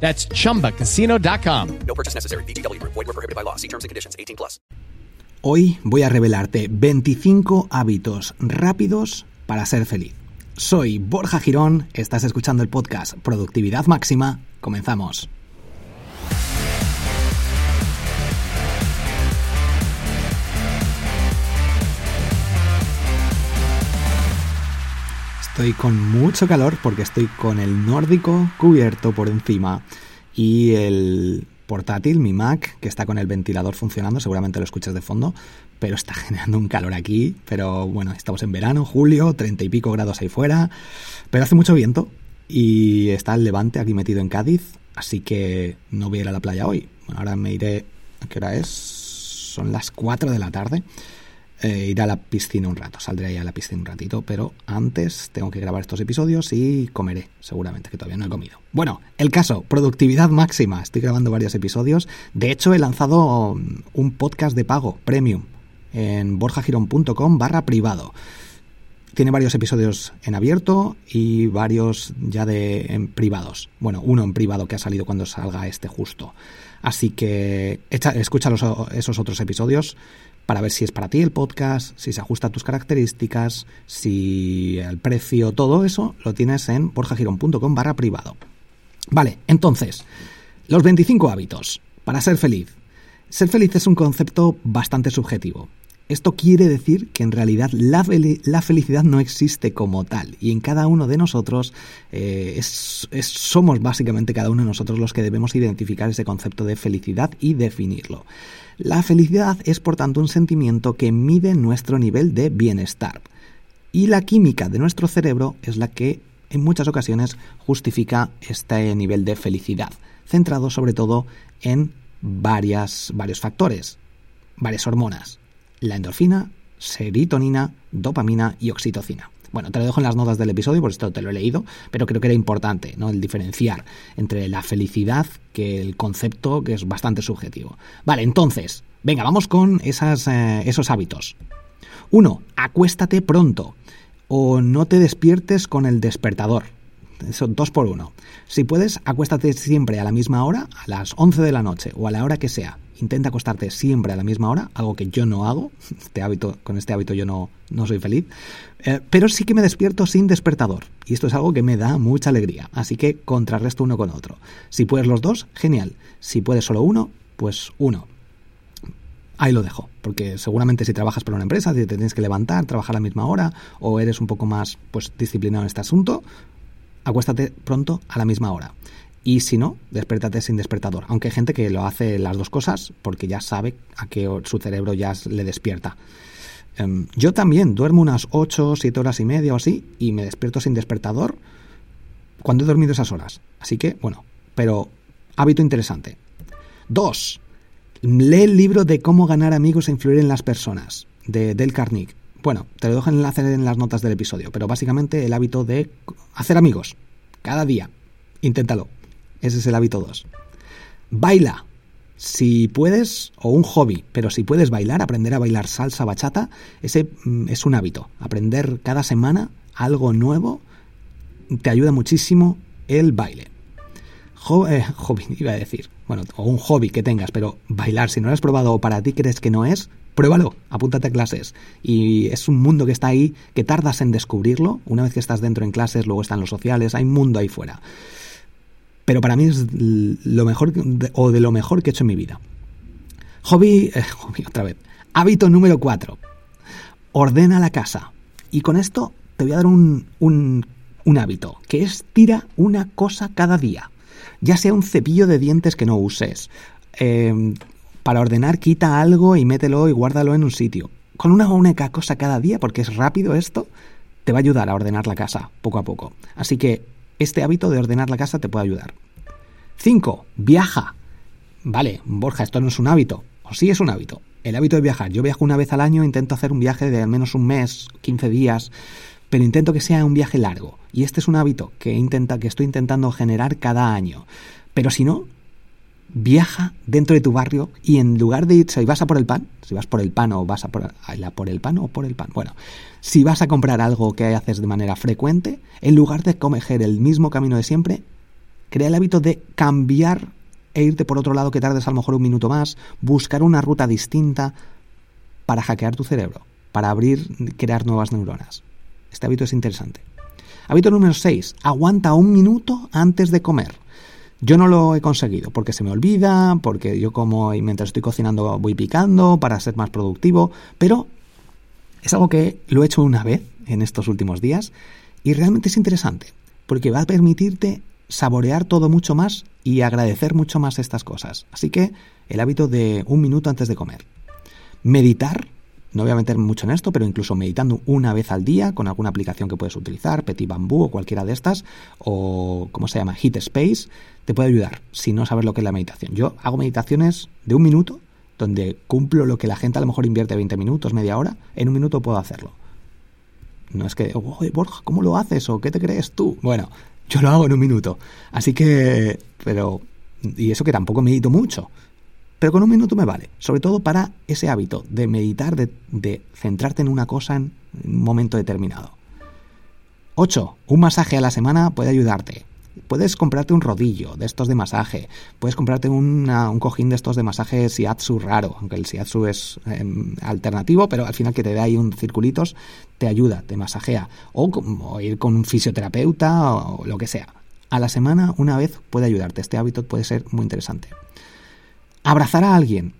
That's chumbacasino.com. No purchase necessary. VGW Group. Void were prohibited by law. See terms and conditions. 18 plus. Hoy voy a revelarte 25 hábitos rápidos para ser feliz. Soy Borja Girón, estás escuchando el podcast Productividad Máxima. Comenzamos. Estoy con mucho calor porque estoy con el nórdico cubierto por encima y el portátil, mi Mac, que está con el ventilador funcionando, seguramente lo escuchas de fondo, pero está generando un calor aquí, pero bueno, estamos en verano, julio, treinta y pico grados ahí fuera, pero hace mucho viento y está el levante aquí metido en Cádiz, así que no voy a ir a la playa hoy. Ahora me iré, ¿a qué hora es? Son las 4 de la tarde eh, iré a la piscina un rato, saldré ahí a la piscina un ratito, pero antes tengo que grabar estos episodios y comeré, seguramente, que todavía no he comido. Bueno, el caso, productividad máxima, estoy grabando varios episodios, de hecho he lanzado un podcast de pago, premium, en borjagirón.com barra privado. Tiene varios episodios en abierto y varios ya de en privados. Bueno, uno en privado que ha salido cuando salga este justo. Así que escucha esos otros episodios para ver si es para ti el podcast, si se ajusta a tus características, si el precio, todo eso lo tienes en borjagirón.com barra privado. Vale, entonces, los 25 hábitos para ser feliz. Ser feliz es un concepto bastante subjetivo. Esto quiere decir que en realidad la, felicidad no existe como tal y en cada uno de nosotros eh, somos básicamente cada uno de nosotros los que debemos identificar ese concepto de felicidad y definirlo. La felicidad es por tanto un sentimiento que mide nuestro nivel de bienestar y la química de nuestro cerebro es la que en muchas ocasiones justifica este nivel de felicidad, centrado sobre todo en varios factores, varias hormonas la endorfina, serotonina, dopamina y oxitocina. Bueno, te lo dejo en las notas del episodio, por esto te lo he leído, pero creo que era importante, ¿no? El diferenciar entre la felicidad que el concepto que es bastante subjetivo. Vale, entonces, venga, vamos con esas, eh, esos hábitos. Uno, acuéstate pronto o no te despiertes con el despertador. Son dos por uno. Si puedes, acuéstate siempre a la misma hora, a las 11 de la noche o a la hora que sea intenta acostarte siempre a la misma hora, algo que yo no hago, este hábito, con este hábito yo no, no soy feliz, eh, pero sí que me despierto sin despertador, y esto es algo que me da mucha alegría, así que contrarresto uno con otro. Si puedes los dos, genial, si puedes solo uno, pues uno. Ahí lo dejo, porque seguramente si trabajas para una empresa, si te tienes que levantar, trabajar a la misma hora, o eres un poco más pues, disciplinado en este asunto, acuéstate pronto a la misma hora. Y si no, despiértate sin despertador. Aunque hay gente que lo hace las dos cosas porque ya sabe a qué su cerebro ya le despierta. Em, yo también duermo unas 8, 7 horas y media o así y me despierto sin despertador cuando he dormido esas horas. Así que, bueno, pero hábito interesante. Dos, lee el libro de cómo ganar amigos e influir en las personas, de Del Carnegie. Bueno, te lo dejo en enlace en las notas del episodio, pero básicamente el hábito de hacer amigos cada día. Inténtalo. Ese es el hábito 2. Baila. Si puedes, o un hobby, pero si puedes bailar, aprender a bailar salsa bachata, ese mm, es un hábito. Aprender cada semana algo nuevo te ayuda muchísimo el baile. Eh, hobby, iba a decir. Bueno, o un hobby que tengas, pero bailar, si no lo has probado o para ti crees que no es, pruébalo, apúntate a clases. Y es un mundo que está ahí, que tardas en descubrirlo. Una vez que estás dentro en clases, luego están los sociales, hay un mundo ahí fuera pero para mí es lo mejor o de lo mejor que he hecho en mi vida. Hobby, eh, hobby otra vez. Hábito número 4. Ordena la casa. Y con esto te voy a dar un, un, hábito, que es tira una cosa cada día. Ya sea un cepillo de dientes que no uses. eh, para ordenar, quita algo y mételo y guárdalo en un sitio. Con una única cosa cada día, porque es rápido esto, te va a ayudar a ordenar la casa poco a poco. Así que este hábito de ordenar la casa te puede ayudar. 5. Viaja. Vale, Borja, esto no es un hábito. O sí es un hábito. El hábito de viajar. Yo viajo una vez al año, intento hacer un viaje de al menos un mes, 15 días, pero intento que sea un viaje largo. Y este es un hábito que, intenta, que estoy intentando generar cada año. Pero si no, viaja dentro de tu barrio y en lugar de ir, si vas a por el pan, si vas por el pan o vas a por, a por el pan o por el pan, bueno, si vas a comprar algo que haces de manera frecuente, en lugar de comer el mismo camino de siempre, crea el hábito de cambiar e irte por otro lado que tardes a lo mejor un minuto más, buscar una ruta distinta para hackear tu cerebro, para abrir, crear nuevas neuronas. Este hábito es interesante. Hábito número 6. Aguanta un minuto antes de comer. Yo no lo he conseguido porque se me olvida, porque yo como y mientras estoy cocinando voy picando para ser más productivo, pero es algo que lo he hecho una vez en estos últimos días y realmente es interesante porque va a permitirte saborear todo mucho más y agradecer mucho más estas cosas. Así que el hábito de un minuto antes de comer. Meditar, no voy a meter mucho en esto, pero incluso meditando una vez al día con alguna aplicación que puedes utilizar, Petit Bamboo o cualquiera de estas, o ¿cómo se llama? Hit Space, te puede ayudar si no sabes lo que es la meditación. Yo hago meditaciones de un minuto, donde cumplo lo que la gente a lo mejor invierte 20 minutos, media hora, en un minuto puedo hacerlo. No es que, oye, Borja, ¿cómo lo haces? ¿O qué te crees tú? Bueno, yo lo hago en un minuto. Así que, pero, y eso que tampoco medito mucho. Pero con un minuto me vale, sobre todo para ese hábito de meditar, de, de centrarte en una cosa en un momento determinado. 8. Un masaje a la semana puede ayudarte. Puedes comprarte un rodillo de estos de masaje, puedes comprarte un cojín de estos de masaje Shiatsu raro, aunque el Shiatsu es eh, alternativo, pero al final que te dé ahí un circulitos te ayuda, te masajea. O, o ir con un fisioterapeuta o lo que sea. A la semana, una vez, puede ayudarte. Este hábito puede ser muy interesante. Abrazar a alguien.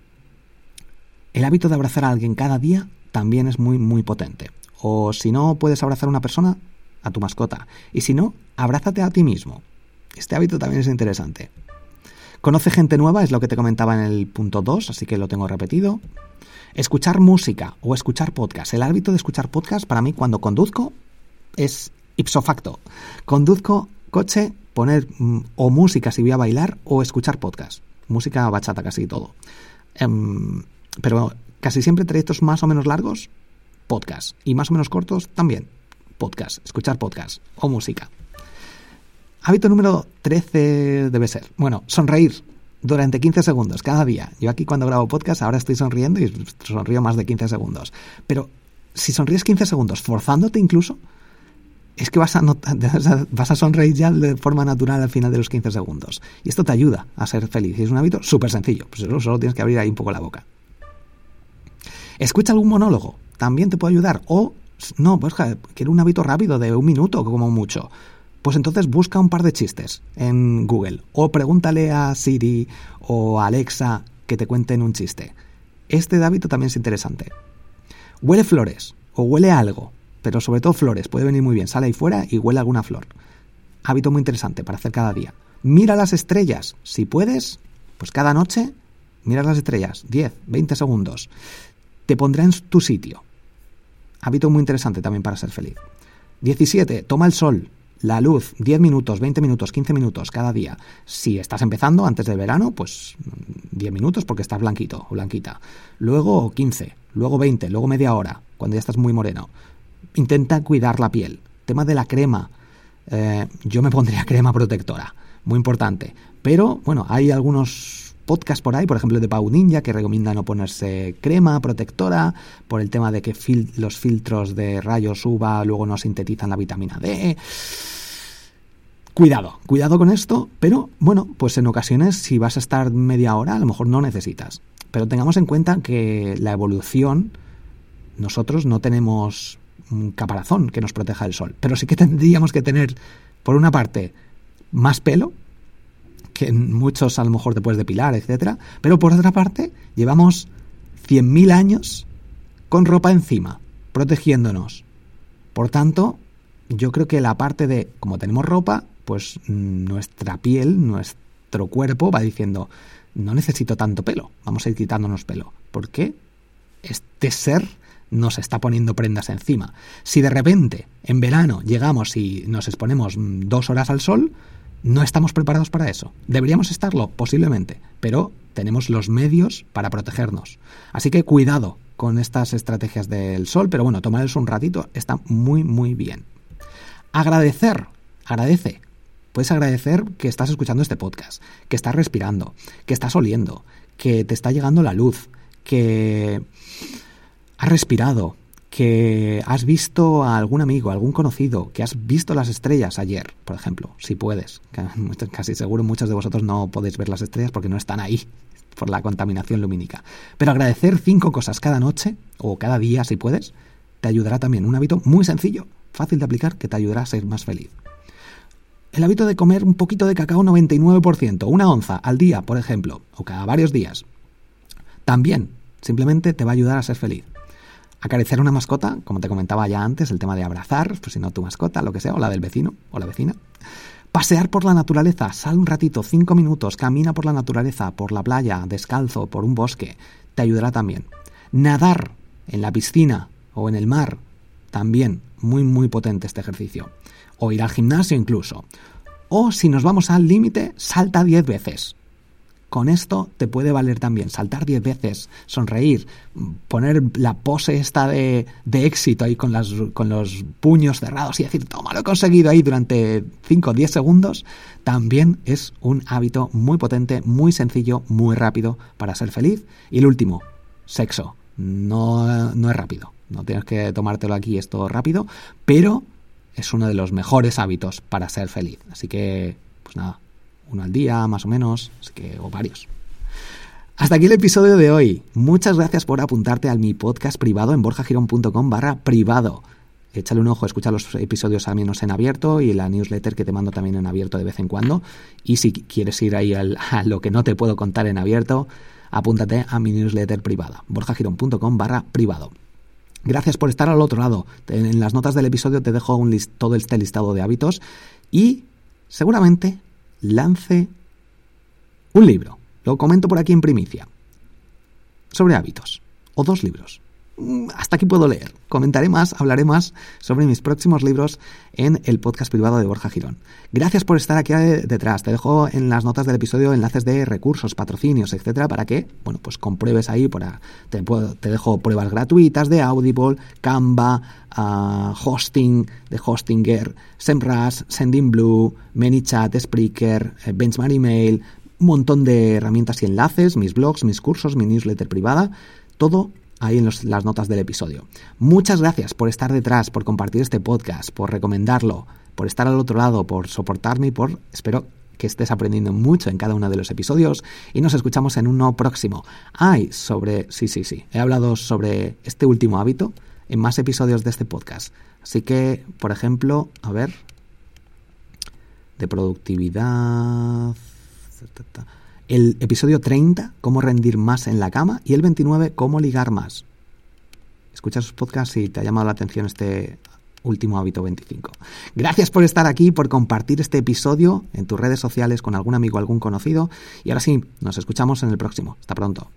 El hábito de abrazar a alguien cada día también es muy, muy potente. O si no puedes abrazar a una persona, a tu mascota. Y si no, abrázate a ti mismo. Este hábito también es interesante. Conoce gente nueva, es lo que te comentaba en el punto 2, así que lo tengo repetido. Escuchar música o escuchar podcast. El hábito de escuchar podcast para mí cuando conduzco es ipso facto. Conduzco coche, poner mm, o música si voy a bailar o escuchar podcast. Música bachata casi todo. Em, pero casi siempre trayectos más o menos largos, podcast. Y más o menos cortos también, podcast. Escuchar podcast o música. Hábito número 13 debe ser. Bueno, sonreír durante 15 segundos cada día. Yo aquí cuando grabo podcast ahora estoy sonriendo y sonrío más de 15 segundos. Pero si sonríes 15 segundos, forzándote incluso, es que vas a, sonreír ya de forma natural al final de los 15 segundos. Y esto te ayuda a ser feliz. Y es un hábito súper sencillo. Pues solo, tienes que abrir ahí un poco la boca. Escucha algún monólogo. También te puede ayudar. O, no, pues quiero un hábito rápido de un minuto como mucho. Pues entonces busca un par de chistes en Google. O pregúntale a Siri o a Alexa que te cuenten un chiste. Este hábito también es interesante. Huele flores o huele algo pero sobre todo flores, puede venir muy bien. Sale ahí fuera y huele alguna flor. Hábito muy interesante para hacer cada día. Mira las estrellas. Si puedes, pues cada noche mira las estrellas. 10, 20 segundos. Te pondrá en tu sitio. Hábito muy interesante también para ser feliz. 17. Toma el sol. La luz, 10 minutos, 20 minutos, 15 minutos cada día. Si estás empezando antes del verano, pues 10 minutos porque estás blanquito o blanquita. Luego 15, luego 20, luego media hora, cuando ya estás muy moreno intenta cuidar la piel. Tema de la crema. Eh, yo me pondría crema protectora. Muy importante. Pero, bueno, hay algunos podcasts por ahí, por ejemplo, de Pau Ninja, que recomienda no ponerse crema protectora por el tema de que los filtros de rayos UVA luego no sintetizan la vitamina D. Cuidado, cuidado con esto, pero bueno, pues en ocasiones si vas a estar media hora, a lo mejor no necesitas. Pero tengamos en cuenta que la evolución, nosotros no tenemos caparazón que nos proteja del sol. Pero sí que tendríamos que tener, por una parte, más pelo que muchos a lo mejor te puedes depilar, etcétera, pero por otra parte, llevamos 100.000 años con ropa encima, protegiéndonos. Por tanto, yo creo que la parte de, como tenemos ropa, pues mm, nuestra piel, nuestro cuerpo va diciendo, no necesito tanto pelo, vamos a ir quitándonos pelo. ¿Por qué? Este ser nos está poniendo prendas encima. Si de repente en verano llegamos y nos exponemos mm, dos horas al sol, no estamos preparados para eso. ¿Deberíamos estarlo? Posiblemente, pero tenemos los medios para protegernos. Así que cuidado con estas estrategias del sol, pero bueno, tomar un ratito está muy, muy bien. Agradecer, agradece. Puedes agradecer que estás escuchando este podcast, que estás respirando, que estás oliendo, que te está llegando la luz, que has respirado, que has visto a algún amigo, algún conocido, que has visto las estrellas ayer, por ejemplo, si puedes. Casi seguro muchos de vosotros no podéis ver las estrellas porque no están ahí por la contaminación lumínica. Pero agradecer cinco cosas cada noche o cada día, si puedes, te ayudará también. Un hábito muy sencillo, fácil de aplicar, que te ayudará a ser más feliz. El hábito de comer un poquito de cacao 99%, una onza al día, por ejemplo, o cada varios días, también simplemente te va a ayudar a ser feliz. Acariciar una mascota, como te comentaba ya antes, el tema de abrazar, pues si no tu mascota, lo que sea, o la del vecino o la vecina. Pasear por la naturaleza, sal un ratito, cinco minutos, camina por la naturaleza, por la playa, descalzo, por un bosque, te ayudará también. Nadar en la piscina o en el mar, también muy muy potente este ejercicio. O ir al gimnasio incluso. O si nos vamos al límite, salta 10 veces. Con esto te puede valer también saltar 10 veces, sonreír, poner la pose esta de, de éxito ahí con, las, con los puños cerrados y decir, toma, lo he conseguido ahí durante 5 o 10 segundos, también es un hábito muy potente, muy sencillo, muy rápido para ser feliz. Y el último, sexo. No, no es rápido, no tienes que tomártelo aquí esto rápido, pero es uno de los mejores hábitos para ser feliz. Así que, pues nada, uno al día, más o menos, así que, o varios. Hasta aquí el episodio de hoy. Muchas gracias por apuntarte a mi podcast privado en borjagirón.com barra privado. Échale un ojo, escucha los episodios al menos en abierto y la newsletter que te mando también en abierto de vez en cuando. Y si quieres ir ahí al, a lo que no te puedo contar en abierto, apúntate a mi newsletter privada, borjagirón.com barra privado. Gracias por estar al otro lado. En las notas del episodio te dejo un list, todo este listado de hábitos y seguramente lance un libro. Lo comento por aquí en primicia. Sobre hábitos. O dos libros. Mm, hasta aquí puedo leer. Comentaré más, hablaré más sobre mis próximos libros en el podcast privado de Borja Girón. Gracias por estar aquí detrás. Te dejo en las notas del episodio enlaces de recursos, patrocinios, etcétera, para que, bueno, pues compruebes ahí. Por te, te, dejo pruebas gratuitas de Audible, Canva, uh, hosting de Hostinger, SEMrush, Sendinblue, ManyChat, Spreaker, eh, Benchmark Email, un montón de herramientas y enlaces, mis blogs, mis cursos, mi newsletter privada, todo ahí en las notas del episodio. Muchas gracias por estar detrás, por compartir este podcast, por recomendarlo, por estar al otro lado, por soportarme y por, espero que estés aprendiendo mucho en cada uno de los episodios y nos escuchamos en uno próximo. Ay, sobre, sí, sí, sí, he hablado sobre este último hábito en más episodios de este podcast. Así que, por ejemplo, a ver, de productividad el episodio 30, cómo rendir más en la cama, y el 29, cómo ligar más. Escucha sus podcasts si te ha llamado la atención este último hábito 25. Gracias por estar aquí, por compartir este episodio en tus redes sociales con algún amigo, algún conocido. Y ahora sí, nos escuchamos en el próximo. Hasta pronto.